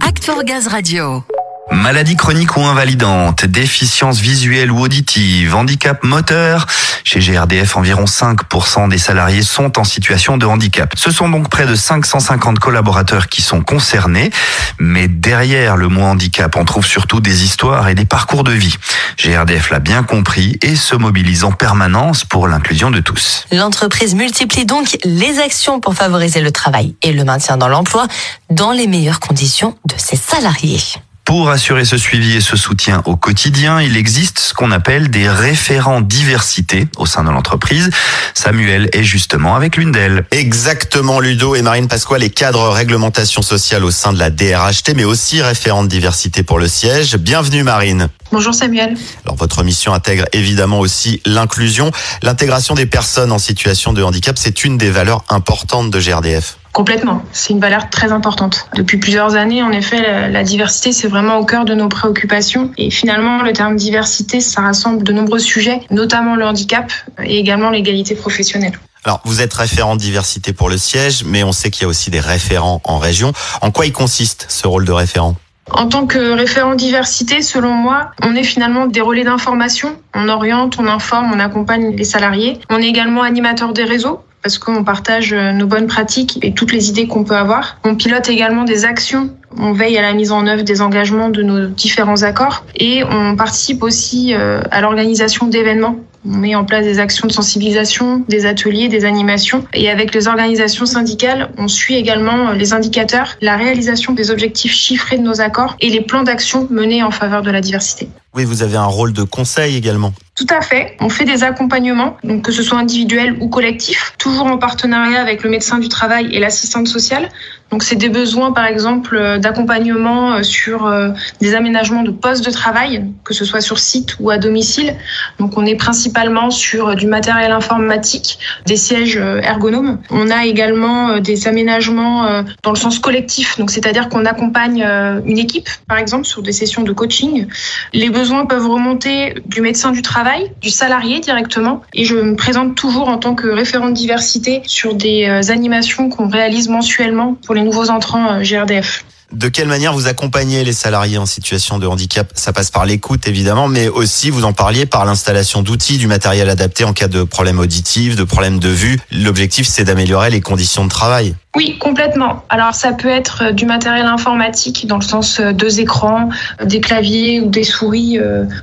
Act for Gaz Radio. Maladie chronique ou invalidante, déficience visuelle ou auditive, handicap moteur. Chez GRDF, environ 5% des salariés sont en situation de handicap. Ce sont donc près de 550 collaborateurs qui sont concernés. Mais derrière le mot handicap, on trouve surtout des histoires et des parcours de vie. GRDF l'a bien compris et se mobilise en permanence pour l'inclusion de tous. L'entreprise multiplie donc les actions pour favoriser le travail et le maintien dans l'emploi dans les meilleures conditions de ses salariés. Pour assurer ce suivi et ce soutien au quotidien, il existe ce qu'on appelle des référents diversité au sein de l'entreprise. Samuel est justement avec l'une d'elles. Exactement, Ludo et Marine Pasquale, les cadres réglementation sociale au sein de la DRHT, mais aussi référente diversité pour le siège. Bienvenue Marine. Bonjour Samuel. Alors votre mission intègre évidemment aussi l'inclusion. L'intégration des personnes en situation de handicap, c'est une des valeurs importantes de GRDF. Complètement. C'est une valeur très importante. Depuis plusieurs années, en effet, la, la diversité, c'est vraiment au cœur de nos préoccupations. Et finalement, le terme diversité, ça rassemble de nombreux sujets, notamment le handicap et également l'égalité professionnelle. Alors, vous êtes référent diversité pour le siège, mais on sait qu'il y a aussi des référents en région. En quoi il consiste ce rôle de référent? En tant que référent diversité, selon moi, on est finalement des relais d'information. On oriente, on informe, on accompagne les salariés. On est également animateur des réseaux parce qu'on partage nos bonnes pratiques et toutes les idées qu'on peut avoir. On pilote également des actions. On veille à la mise en œuvre des engagements de nos différents accords et on participe aussi euh, à l'organisation d'événements. On met en place des actions de sensibilisation, des ateliers, des animations. Et avec les organisations syndicales, on suit également les indicateurs, la réalisation des objectifs chiffrés de nos accords et les plans d'action menés en faveur de la diversité. Oui, vous avez un rôle de conseil également. Tout à fait. On fait des accompagnements, donc que ce soit individuel ou collectif, toujours en partenariat avec le médecin du travail et l'assistante sociale. Donc c'est des besoins par exemple d'accompagnement sur des aménagements de postes de travail, que ce soit sur site ou à domicile. Donc on est principalement sur du matériel informatique, des sièges ergonomes. On a également des aménagements dans le sens collectif, donc c'est-à-dire qu'on accompagne une équipe par exemple sur des sessions de coaching. Les besoins peuvent remonter du médecin du travail, du salarié directement et je me présente toujours en tant que référente diversité sur des animations qu'on réalise mensuellement pour les nouveaux entrants GRDF. De quelle manière vous accompagnez les salariés en situation de handicap? Ça passe par l'écoute évidemment, mais aussi vous en parliez par l'installation d'outils, du matériel adapté en cas de problème auditif, de problème de vue. L'objectif c'est d'améliorer les conditions de travail. Oui, complètement. Alors ça peut être du matériel informatique dans le sens deux écrans, des claviers ou des souris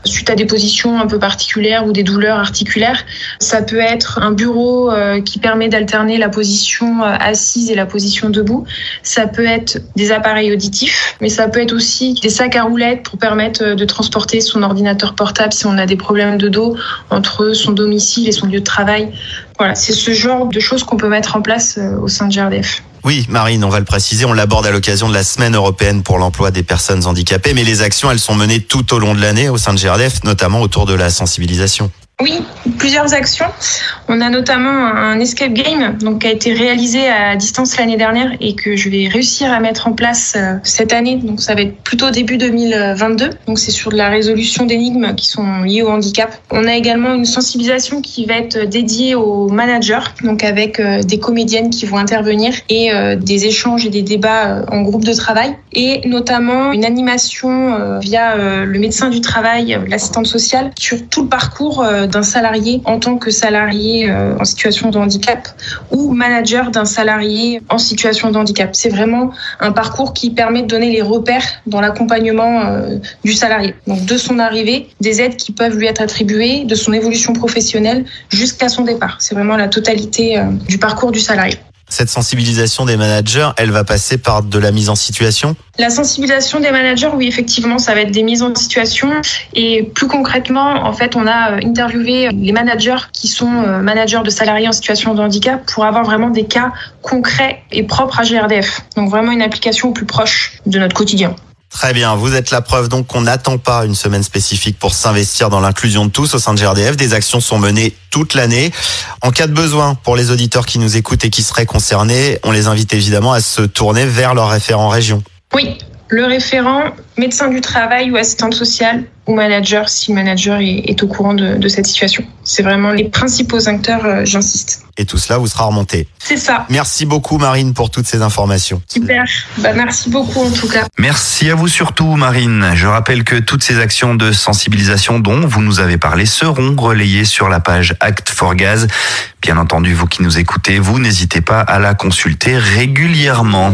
suite à des positions un peu particulières ou des douleurs articulaires. Ça peut être un bureau qui permet d'alterner la position assise et la position debout. Ça peut être des appareils mais ça peut être aussi des sacs à roulettes pour permettre de transporter son ordinateur portable si on a des problèmes de dos entre son domicile et son lieu de travail. Voilà, c'est ce genre de choses qu'on peut mettre en place au sein de GRDF. Oui, Marine, on va le préciser, on l'aborde à l'occasion de la semaine européenne pour l'emploi des personnes handicapées, mais les actions, elles sont menées tout au long de l'année au sein de GRDF, notamment autour de la sensibilisation. Oui, plusieurs actions. On a notamment un escape game donc, qui a été réalisé à distance l'année dernière et que je vais réussir à mettre en place cette année. Donc ça va être plutôt début 2022. Donc c'est sur de la résolution d'énigmes qui sont liées au handicap. On a également une sensibilisation qui va être dédiée aux managers, donc avec des comédiennes qui vont intervenir et des échanges et des débats en groupe de travail. Et notamment une animation via le médecin du travail, l'assistante sociale, sur tout le parcours d'un salarié en tant que salarié en situation de handicap ou manager d'un salarié en situation de handicap. C'est vraiment un parcours qui permet de donner les repères dans l'accompagnement du salarié. Donc de son arrivée, des aides qui peuvent lui être attribuées, de son évolution professionnelle jusqu'à son départ. C'est vraiment la totalité du parcours du salarié. Cette sensibilisation des managers, elle va passer par de la mise en situation? La sensibilisation des managers, oui, effectivement, ça va être des mises en situation. Et plus concrètement, en fait, on a interviewé les managers qui sont managers de salariés en situation de handicap pour avoir vraiment des cas concrets et propres à GRDF. Donc vraiment une application plus proche de notre quotidien. Très bien, vous êtes la preuve donc qu'on n'attend pas une semaine spécifique pour s'investir dans l'inclusion de tous au sein de GRDF. Des actions sont menées toute l'année. En cas de besoin pour les auditeurs qui nous écoutent et qui seraient concernés, on les invite évidemment à se tourner vers leur référent région. Oui, le référent médecin du travail ou assistante sociale ou manager si le manager est, est au courant de, de cette situation. C'est vraiment les principaux acteurs, euh, j'insiste. Et tout cela vous sera remonté. C'est ça. Merci beaucoup Marine pour toutes ces informations. Super. Bah, merci beaucoup en tout cas. Merci à vous surtout, Marine. Je rappelle que toutes ces actions de sensibilisation dont vous nous avez parlé seront relayées sur la page Act for Gaz. Bien entendu, vous qui nous écoutez, vous n'hésitez pas à la consulter régulièrement.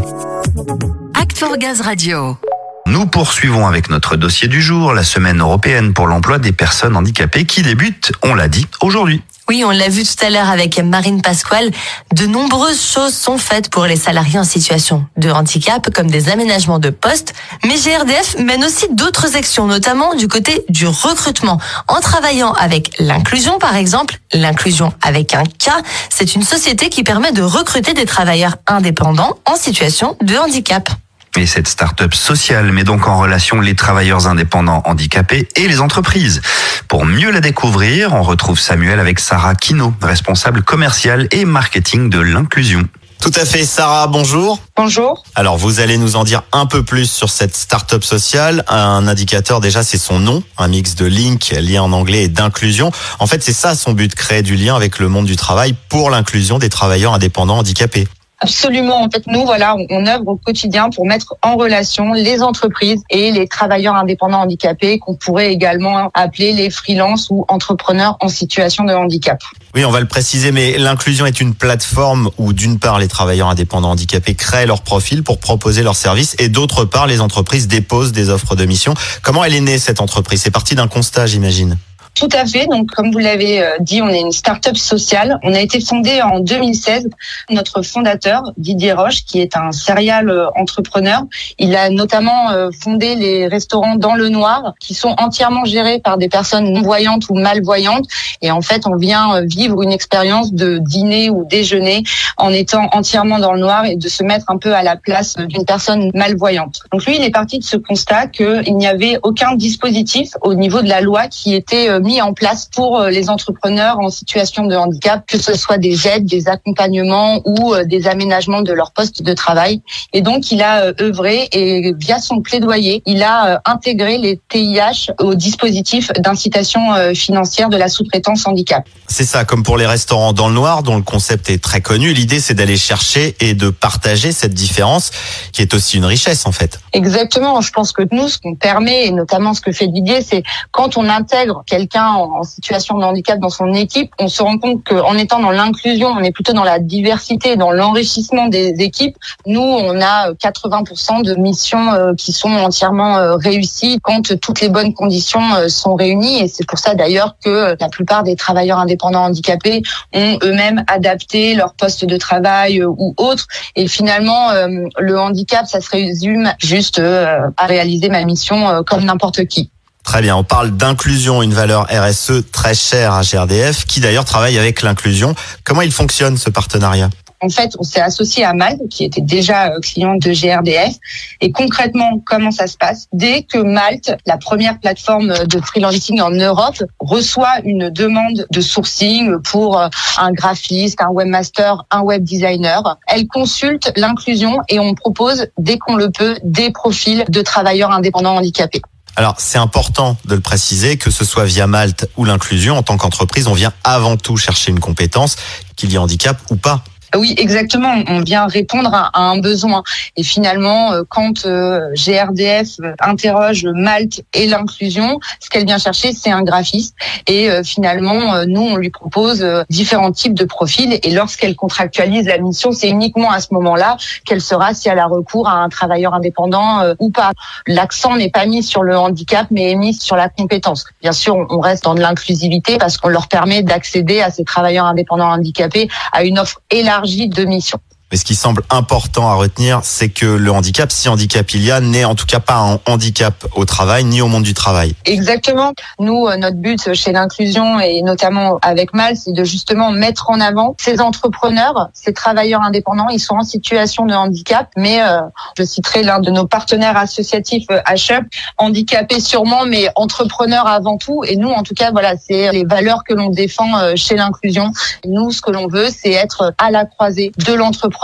Act for Gaz Radio. Nous poursuivons avec notre dossier du jour, la semaine européenne pour l'emploi des personnes handicapées qui débute, on l'a dit, aujourd'hui. Oui, on l'a vu tout à l'heure avec Marine Pasquale. De nombreuses choses sont faites pour les salariés en situation de handicap, comme des aménagements de postes. Mais GRDF mène aussi d'autres actions, notamment du côté du recrutement, en travaillant avec l'inclusion, par exemple. L'inclusion avec un K, c'est une société qui permet de recruter des travailleurs indépendants en situation de handicap. Et cette start-up sociale met donc en relation les travailleurs indépendants handicapés et les entreprises. Pour mieux la découvrir, on retrouve Samuel avec Sarah Kino, responsable commercial et marketing de l'inclusion. Tout à fait, Sarah, bonjour. Bonjour. Alors, vous allez nous en dire un peu plus sur cette start-up sociale. Un indicateur, déjà, c'est son nom, un mix de link, lien en anglais et d'inclusion. En fait, c'est ça son but, créer du lien avec le monde du travail pour l'inclusion des travailleurs indépendants handicapés. Absolument. En fait, nous, voilà, on, œuvre au quotidien pour mettre en relation les entreprises et les travailleurs indépendants handicapés qu'on pourrait également appeler les freelances ou entrepreneurs en situation de handicap. Oui, on va le préciser, mais l'inclusion est une plateforme où d'une part les travailleurs indépendants handicapés créent leur profil pour proposer leurs services et d'autre part les entreprises déposent des offres de mission. Comment elle est née cette entreprise? C'est parti d'un constat, j'imagine. Tout à fait. Donc, comme vous l'avez euh, dit, on est une start-up sociale. On a été fondé en 2016. Notre fondateur, Didier Roche, qui est un serial euh, entrepreneur, il a notamment euh, fondé les restaurants dans le noir, qui sont entièrement gérés par des personnes non voyantes ou malvoyantes. Et en fait, on vient vivre une expérience de dîner ou déjeuner en étant entièrement dans le noir et de se mettre un peu à la place d'une personne malvoyante. Donc lui, il est parti de ce constat qu'il n'y avait aucun dispositif au niveau de la loi qui était en place pour euh, les entrepreneurs en situation de handicap, que ce soit des aides, des accompagnements ou euh, des aménagements de leur poste de travail. Et donc, il a euh, œuvré et via son plaidoyer, il a intégré les TIH au dispositif d'incitation financière de la sous-traitance handicap. C'est ça, comme pour les restaurants dans le noir, dont le concept est très connu. L'idée, c'est d'aller chercher et de partager cette différence, qui est aussi une richesse en fait. Exactement. Je pense que nous, ce qu'on permet, et notamment ce que fait Didier, c'est quand on intègre quelqu'un en, situation de handicap dans son équipe, on se rend compte qu'en étant dans l'inclusion, on est plutôt dans la diversité, dans l'enrichissement des équipes. Nous, on a 80% de missions euh, qui sont entièrement euh, réussies quand toutes les bonnes conditions euh, sont réunies. Et c'est pour ça d'ailleurs que la plupart des travailleurs indépendants handicapés ont eux-mêmes adapté leur poste de travail ou autre. Et finalement, le handicap, ça se résume juste à réaliser ma mission comme n'importe qui. Très bien, on parle d'inclusion, une valeur RSE très chère à GRDF, qui d'ailleurs travaille avec l'inclusion. Comment il fonctionne ce partenariat? En fait, on s'est associé à Malte, qui était déjà euh, client de GRDF. Et concrètement, comment ça se passe? Dès que Malte, la première plateforme de freelancing en Europe, reçoit une demande de sourcing pour euh, un graphiste, un webmaster, un web designer, elle consulte l'inclusion et on propose, dès qu'on le peut, des profils de travailleurs indépendants handicapés. Alors, c'est important de le préciser, que ce soit via Malte ou l'inclusion, en tant qu'entreprise, on vient avant tout chercher une compétence, qu'il y ait handicap ou pas. Oui, exactement. On vient répondre à, un besoin. Et finalement, euh, quand euh, GRDF interroge Malte et l'inclusion, ce qu'elle vient chercher, c'est un graphiste. Et euh, finalement, nous, on lui propose différents types de profils. Et lorsqu'elle contractualise la mission, c'est uniquement à ce moment-là qu'elle sera si elle a recours à un travailleur indépendant ou pas. L'accent n'est pas mis sur le handicap, mais est mis sur la compétence. Bien sûr, on reste dans de l'inclusivité parce qu'on leur permet d'accéder à ces travailleurs indépendants handicapés à une offre élargie de mission. Mais ce qui semble important à retenir, c'est que le handicap, si handicap il y a, n'est en tout cas pas un handicap au travail ni au monde du travail. Exactement. Nous, euh, notre but chez l'inclusion et notamment avec Mal, c'est de justement mettre en avant ces entrepreneurs, ces travailleurs indépendants. Ils sont en situation de handicap, mais euh, je citerai l'un de nos partenaires associatifs, HUP, euh, handicapés sûrement, mais entrepreneurs avant tout. Et nous, en tout cas, voilà, c'est les valeurs que l'on défend chez l'inclusion. Nous, ce que l'on veut, c'est être à la croisée de l'entrepreneur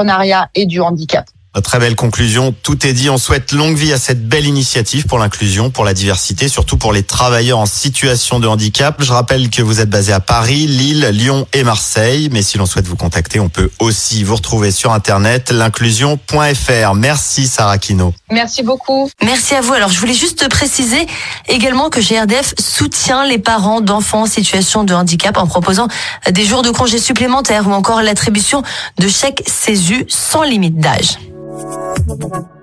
et du handicap. Très belle conclusion. Tout est dit. On souhaite longue vie à cette belle initiative pour l'inclusion, pour la diversité, surtout pour les travailleurs en situation de handicap. Je rappelle que vous êtes basé à Paris, Lille, Lyon et Marseille. Mais si l'on souhaite vous contacter, on peut aussi vous retrouver sur Internet, l'inclusion.fr. Merci Sarah Kino. Merci beaucoup. Merci à vous. Alors, je voulais juste préciser également que GRDF soutient les parents d'enfants en situation de handicap en proposant des jours de congés supplémentaires ou encore l'attribution de chèques CESU sans limite d'âge. Thank you.